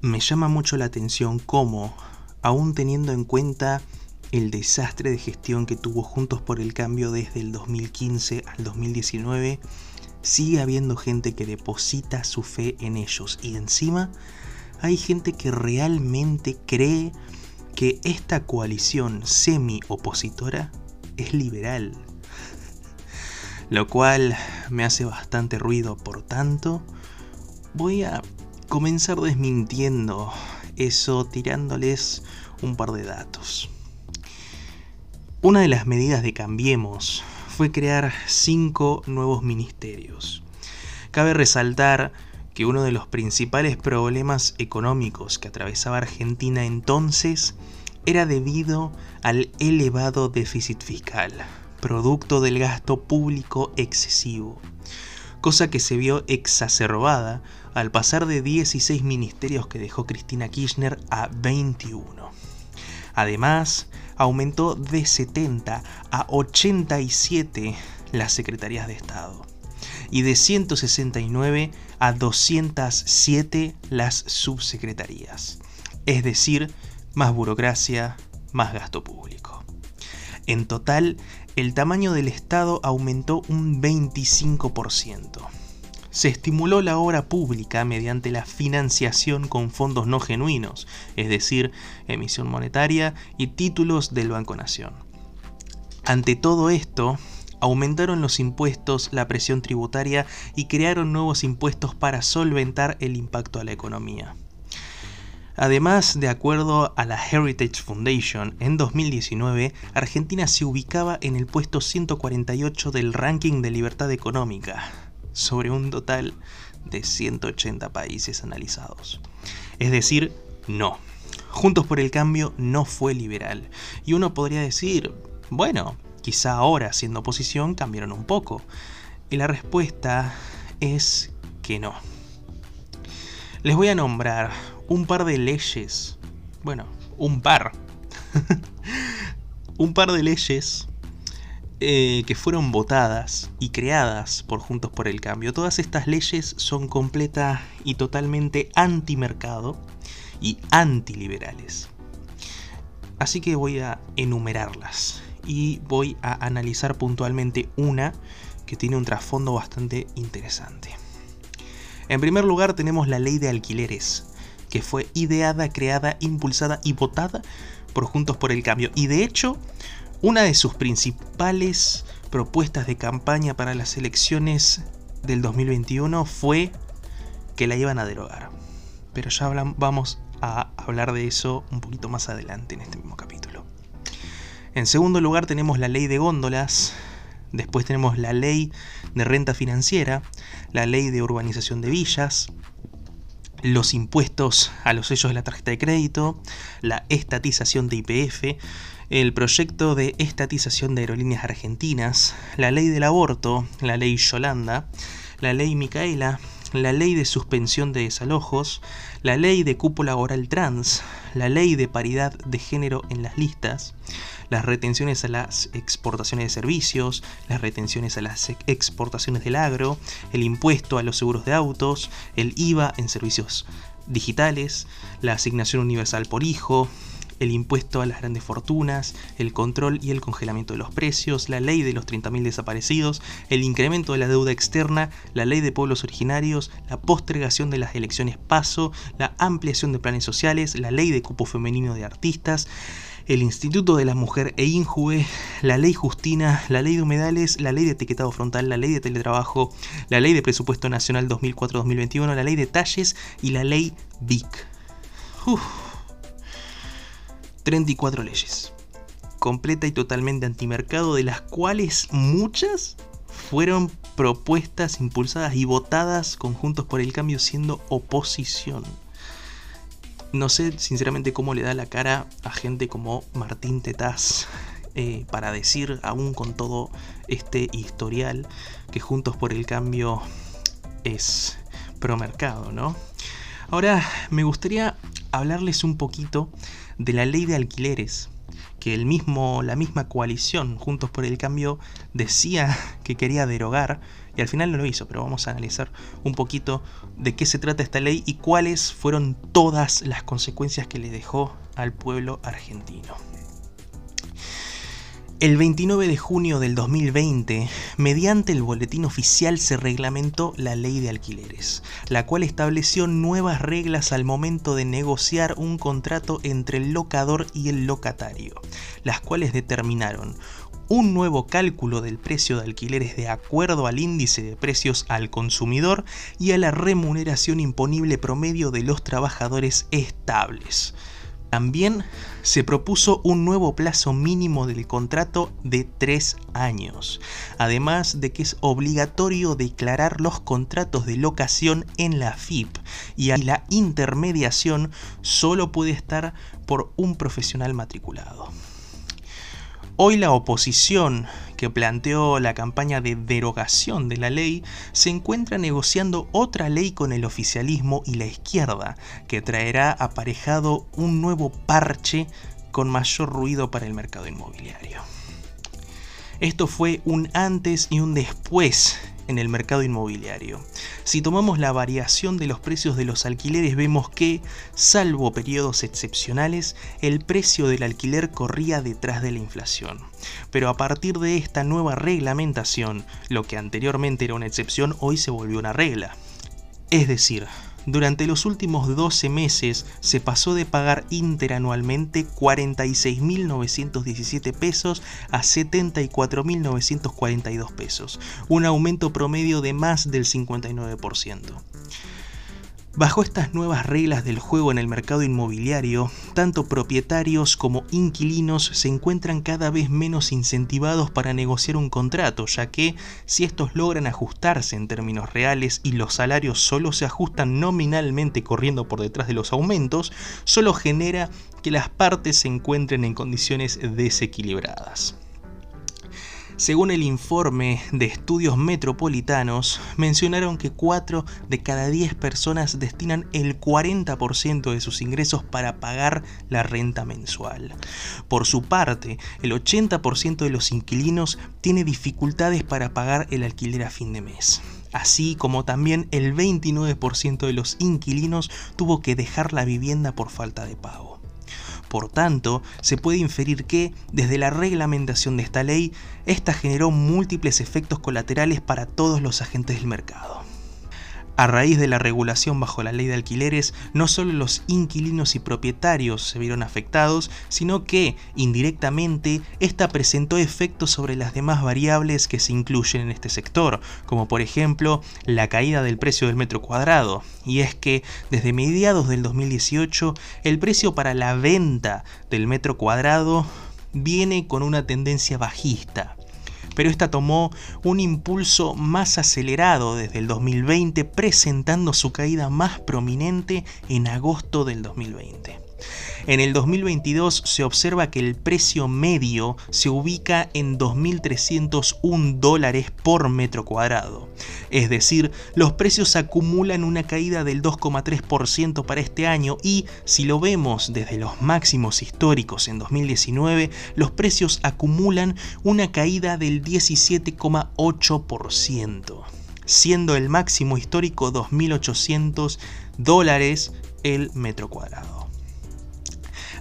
me llama mucho la atención cómo, aún teniendo en cuenta el desastre de gestión que tuvo Juntos por el Cambio desde el 2015 al 2019, sigue habiendo gente que deposita su fe en ellos y encima hay gente que realmente cree que esta coalición semi-opositora es liberal. Lo cual me hace bastante ruido, por tanto, voy a comenzar desmintiendo eso tirándoles un par de datos. Una de las medidas de Cambiemos fue crear cinco nuevos ministerios. Cabe resaltar que uno de los principales problemas económicos que atravesaba Argentina entonces era debido al elevado déficit fiscal, producto del gasto público excesivo, cosa que se vio exacerbada al pasar de 16 ministerios que dejó Cristina Kirchner a 21. Además, aumentó de 70 a 87 las secretarías de Estado y de 169 a 207 las subsecretarías. Es decir, más burocracia, más gasto público. En total, el tamaño del Estado aumentó un 25%. Se estimuló la obra pública mediante la financiación con fondos no genuinos, es decir, emisión monetaria y títulos del Banco Nación. Ante todo esto, aumentaron los impuestos, la presión tributaria y crearon nuevos impuestos para solventar el impacto a la economía. Además, de acuerdo a la Heritage Foundation, en 2019 Argentina se ubicaba en el puesto 148 del ranking de libertad económica, sobre un total de 180 países analizados. Es decir, no. Juntos por el Cambio no fue liberal. Y uno podría decir, bueno, quizá ahora siendo oposición cambiaron un poco. Y la respuesta es que no. Les voy a nombrar un par de leyes. Bueno, un par. un par de leyes eh, que fueron votadas y creadas por Juntos por el Cambio. Todas estas leyes son completa y totalmente antimercado y antiliberales. Así que voy a enumerarlas y voy a analizar puntualmente una que tiene un trasfondo bastante interesante. En primer lugar tenemos la ley de alquileres, que fue ideada, creada, impulsada y votada por Juntos por el Cambio. Y de hecho, una de sus principales propuestas de campaña para las elecciones del 2021 fue que la iban a derogar. Pero ya vamos a hablar de eso un poquito más adelante en este mismo capítulo. En segundo lugar tenemos la ley de góndolas, después tenemos la ley de renta financiera, la ley de urbanización de villas, los impuestos a los sellos de la tarjeta de crédito, la estatización de IPF, el proyecto de estatización de aerolíneas argentinas, la ley del aborto, la ley Yolanda, la ley Micaela, la ley de suspensión de desalojos, la ley de cúpula oral trans, la ley de paridad de género en las listas, las retenciones a las exportaciones de servicios, las retenciones a las exportaciones del agro, el impuesto a los seguros de autos, el IVA en servicios digitales, la asignación universal por hijo, el impuesto a las grandes fortunas, el control y el congelamiento de los precios, la ley de los 30.000 desaparecidos, el incremento de la deuda externa, la ley de pueblos originarios, la postergación de las elecciones paso, la ampliación de planes sociales, la ley de cupo femenino de artistas, el Instituto de la Mujer e INJUVE, la Ley Justina, la Ley de Humedales, la Ley de Etiquetado Frontal, la Ley de Teletrabajo, la Ley de Presupuesto Nacional 2004-2021, la Ley de Talles y la Ley BIC. 34 leyes, completa y totalmente antimercado, de las cuales muchas fueron propuestas, impulsadas y votadas conjuntos por el cambio siendo oposición. No sé sinceramente cómo le da la cara a gente como Martín Tetaz eh, para decir, aún con todo este historial, que Juntos por el Cambio es promercado, ¿no? Ahora me gustaría hablarles un poquito de la ley de alquileres, que el mismo, la misma coalición, Juntos por el Cambio, decía que quería derogar y al final no lo hizo, pero vamos a analizar un poquito de qué se trata esta ley y cuáles fueron todas las consecuencias que le dejó al pueblo argentino. El 29 de junio del 2020, mediante el boletín oficial se reglamentó la ley de alquileres, la cual estableció nuevas reglas al momento de negociar un contrato entre el locador y el locatario, las cuales determinaron un nuevo cálculo del precio de alquileres de acuerdo al índice de precios al consumidor y a la remuneración imponible promedio de los trabajadores estables. También se propuso un nuevo plazo mínimo del contrato de tres años, además de que es obligatorio declarar los contratos de locación en la FIP y la intermediación solo puede estar por un profesional matriculado. Hoy la oposición que planteó la campaña de derogación de la ley se encuentra negociando otra ley con el oficialismo y la izquierda, que traerá aparejado un nuevo parche con mayor ruido para el mercado inmobiliario. Esto fue un antes y un después en el mercado inmobiliario. Si tomamos la variación de los precios de los alquileres vemos que, salvo periodos excepcionales, el precio del alquiler corría detrás de la inflación. Pero a partir de esta nueva reglamentación, lo que anteriormente era una excepción hoy se volvió una regla. Es decir, durante los últimos 12 meses se pasó de pagar interanualmente 46.917 pesos a 74.942 pesos, un aumento promedio de más del 59%. Bajo estas nuevas reglas del juego en el mercado inmobiliario, tanto propietarios como inquilinos se encuentran cada vez menos incentivados para negociar un contrato, ya que si estos logran ajustarse en términos reales y los salarios solo se ajustan nominalmente corriendo por detrás de los aumentos, solo genera que las partes se encuentren en condiciones desequilibradas. Según el informe de estudios metropolitanos, mencionaron que 4 de cada 10 personas destinan el 40% de sus ingresos para pagar la renta mensual. Por su parte, el 80% de los inquilinos tiene dificultades para pagar el alquiler a fin de mes así como también el 29% de los inquilinos tuvo que dejar la vivienda por falta de pago. Por tanto, se puede inferir que, desde la reglamentación de esta ley, esta generó múltiples efectos colaterales para todos los agentes del mercado. A raíz de la regulación bajo la ley de alquileres, no solo los inquilinos y propietarios se vieron afectados, sino que, indirectamente, esta presentó efectos sobre las demás variables que se incluyen en este sector, como por ejemplo la caída del precio del metro cuadrado. Y es que, desde mediados del 2018, el precio para la venta del metro cuadrado viene con una tendencia bajista pero esta tomó un impulso más acelerado desde el 2020, presentando su caída más prominente en agosto del 2020. En el 2022 se observa que el precio medio se ubica en 2.301 dólares por metro cuadrado. Es decir, los precios acumulan una caída del 2,3% para este año y, si lo vemos desde los máximos históricos en 2019, los precios acumulan una caída del 17,8%, siendo el máximo histórico 2.800 dólares el metro cuadrado.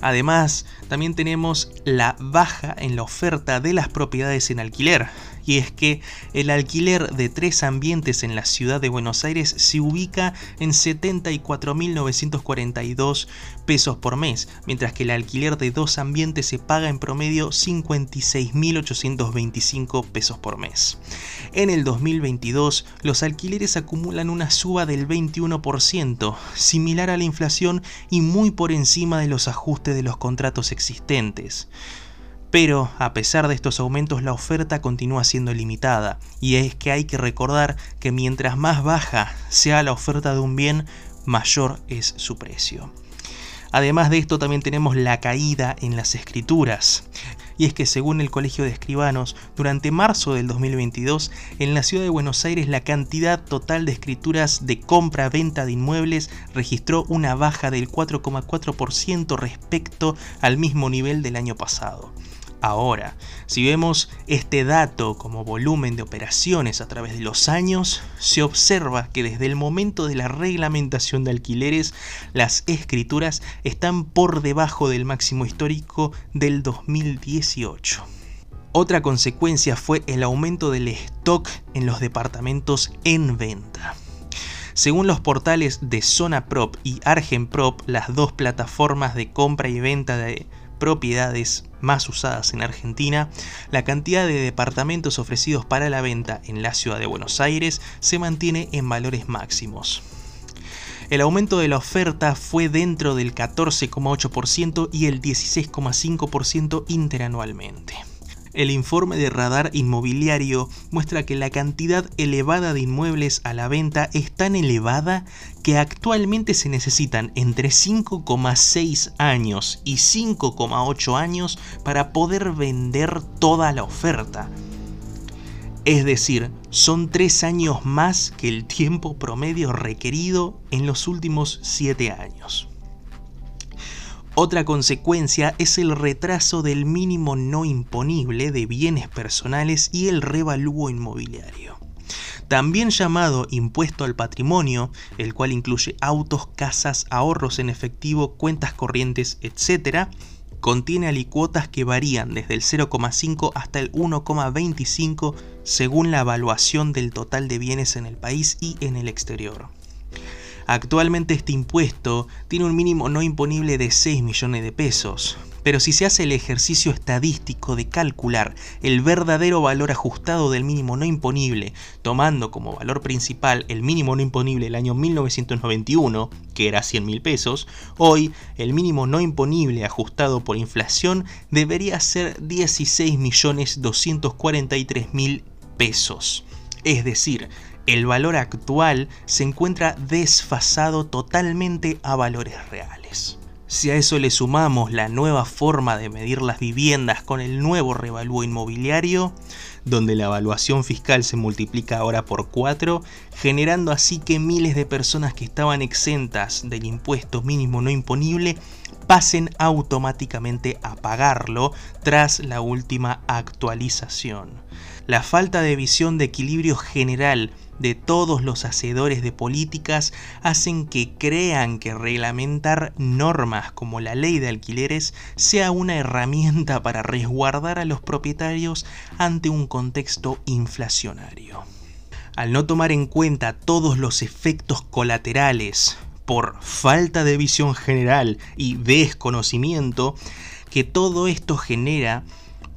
Además, también tenemos la baja en la oferta de las propiedades en alquiler y es que el alquiler de tres ambientes en la ciudad de Buenos Aires se ubica en 74.942 pesos por mes, mientras que el alquiler de dos ambientes se paga en promedio 56.825 pesos por mes. En el 2022, los alquileres acumulan una suba del 21%, similar a la inflación y muy por encima de los ajustes de los contratos existentes. Pero a pesar de estos aumentos la oferta continúa siendo limitada y es que hay que recordar que mientras más baja sea la oferta de un bien, mayor es su precio. Además de esto también tenemos la caída en las escrituras. Y es que según el Colegio de Escribanos, durante marzo del 2022, en la ciudad de Buenos Aires la cantidad total de escrituras de compra-venta de inmuebles registró una baja del 4,4% respecto al mismo nivel del año pasado. Ahora, si vemos este dato como volumen de operaciones a través de los años, se observa que desde el momento de la reglamentación de alquileres, las escrituras están por debajo del máximo histórico del 2018. Otra consecuencia fue el aumento del stock en los departamentos en venta. Según los portales de Zona Prop y Argenprop, las dos plataformas de compra y venta de propiedades más usadas en Argentina, la cantidad de departamentos ofrecidos para la venta en la ciudad de Buenos Aires se mantiene en valores máximos. El aumento de la oferta fue dentro del 14,8% y el 16,5% interanualmente. El informe de radar inmobiliario muestra que la cantidad elevada de inmuebles a la venta es tan elevada que actualmente se necesitan entre 5,6 años y 5,8 años para poder vender toda la oferta. Es decir, son 3 años más que el tiempo promedio requerido en los últimos 7 años. Otra consecuencia es el retraso del mínimo no imponible de bienes personales y el revalúo inmobiliario. También llamado impuesto al patrimonio, el cual incluye autos, casas, ahorros en efectivo, cuentas corrientes, etc., contiene alicuotas que varían desde el 0,5 hasta el 1,25 según la evaluación del total de bienes en el país y en el exterior. Actualmente este impuesto tiene un mínimo no imponible de 6 millones de pesos, pero si se hace el ejercicio estadístico de calcular el verdadero valor ajustado del mínimo no imponible, tomando como valor principal el mínimo no imponible del año 1991, que era 100 mil pesos, hoy el mínimo no imponible ajustado por inflación debería ser 16 millones 243 mil pesos. Es decir, el valor actual se encuentra desfasado totalmente a valores reales. Si a eso le sumamos la nueva forma de medir las viviendas con el nuevo revalúo inmobiliario, donde la evaluación fiscal se multiplica ahora por 4, generando así que miles de personas que estaban exentas del impuesto mínimo no imponible pasen automáticamente a pagarlo tras la última actualización. La falta de visión de equilibrio general de todos los hacedores de políticas hacen que crean que reglamentar normas como la ley de alquileres sea una herramienta para resguardar a los propietarios ante un contexto inflacionario. Al no tomar en cuenta todos los efectos colaterales por falta de visión general y desconocimiento que todo esto genera,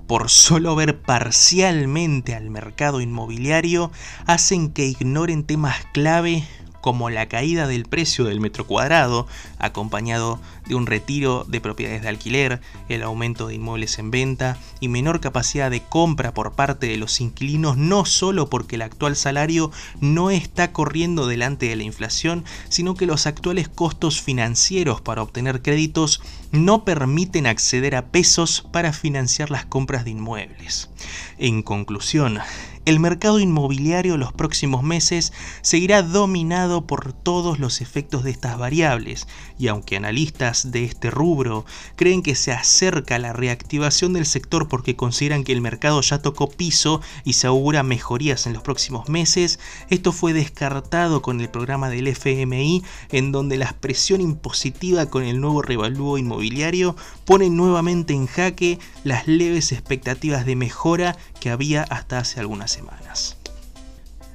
por solo ver parcialmente al mercado inmobiliario, hacen que ignoren temas clave como la caída del precio del metro cuadrado, acompañado de un retiro de propiedades de alquiler, el aumento de inmuebles en venta y menor capacidad de compra por parte de los inquilinos, no solo porque el actual salario no está corriendo delante de la inflación, sino que los actuales costos financieros para obtener créditos no permiten acceder a pesos para financiar las compras de inmuebles. En conclusión, el mercado inmobiliario los próximos meses seguirá dominado por todos los efectos de estas variables, y aunque analistas de este rubro creen que se acerca la reactivación del sector porque consideran que el mercado ya tocó piso y se augura mejorías en los próximos meses, esto fue descartado con el programa del FMI en donde la presión impositiva con el nuevo revalúo inmobiliario pone nuevamente en jaque las leves expectativas de mejora que había hasta hace algunas semanas.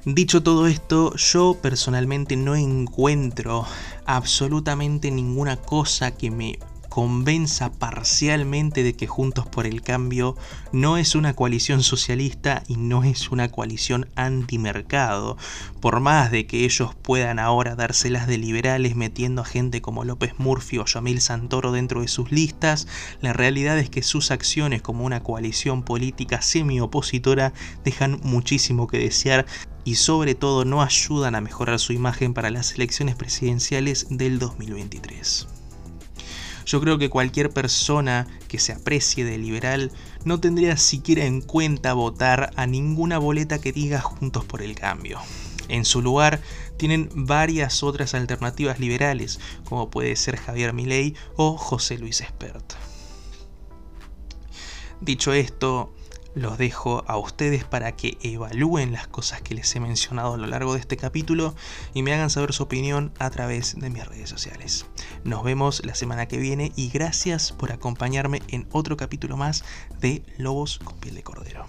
Dicho todo esto, yo personalmente no encuentro absolutamente ninguna cosa que me convenza parcialmente de que Juntos por el Cambio no es una coalición socialista y no es una coalición antimercado, por más de que ellos puedan ahora dárselas de liberales metiendo a gente como López Murphy o Yamil Santoro dentro de sus listas, la realidad es que sus acciones como una coalición política semi-opositora dejan muchísimo que desear y sobre todo no ayudan a mejorar su imagen para las elecciones presidenciales del 2023. Yo creo que cualquier persona que se aprecie de liberal no tendría siquiera en cuenta votar a ninguna boleta que diga Juntos por el Cambio. En su lugar tienen varias otras alternativas liberales, como puede ser Javier Milei o José Luis Espert. Dicho esto, los dejo a ustedes para que evalúen las cosas que les he mencionado a lo largo de este capítulo y me hagan saber su opinión a través de mis redes sociales. Nos vemos la semana que viene y gracias por acompañarme en otro capítulo más de Lobos con piel de cordero.